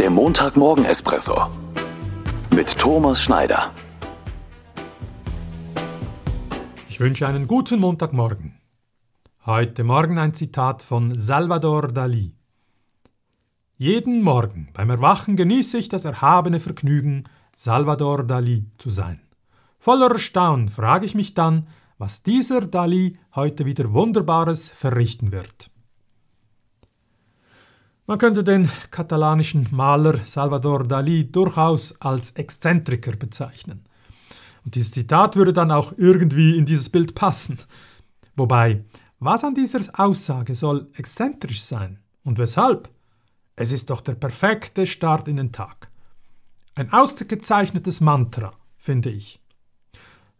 Der Montagmorgen-Espresso mit Thomas Schneider. Ich wünsche einen guten Montagmorgen. Heute Morgen ein Zitat von Salvador Dali. Jeden Morgen beim Erwachen genieße ich das erhabene Vergnügen, Salvador Dali zu sein. Voller Erstaunen frage ich mich dann, was dieser Dali heute wieder Wunderbares verrichten wird. Man könnte den katalanischen Maler Salvador Dali durchaus als Exzentriker bezeichnen. Und dieses Zitat würde dann auch irgendwie in dieses Bild passen. Wobei, was an dieser Aussage soll exzentrisch sein und weshalb? Es ist doch der perfekte Start in den Tag. Ein ausgezeichnetes Mantra, finde ich.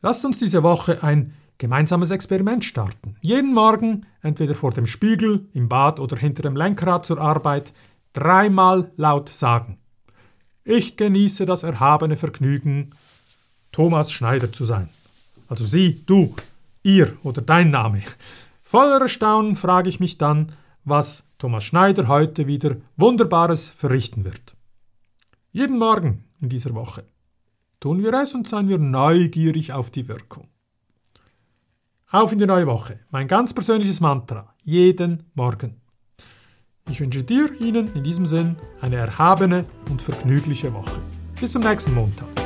Lasst uns diese Woche ein gemeinsames Experiment starten. Jeden Morgen, entweder vor dem Spiegel, im Bad oder hinter dem Lenkrad zur Arbeit, dreimal laut sagen. Ich genieße das erhabene Vergnügen, Thomas Schneider zu sein. Also Sie, du, ihr oder dein Name. Voller Erstaunen frage ich mich dann, was Thomas Schneider heute wieder Wunderbares verrichten wird. Jeden Morgen in dieser Woche tun wir es und seien wir neugierig auf die Wirkung. Auf in die neue Woche. Mein ganz persönliches Mantra. Jeden Morgen. Ich wünsche dir, Ihnen in diesem Sinn eine erhabene und vergnügliche Woche. Bis zum nächsten Montag.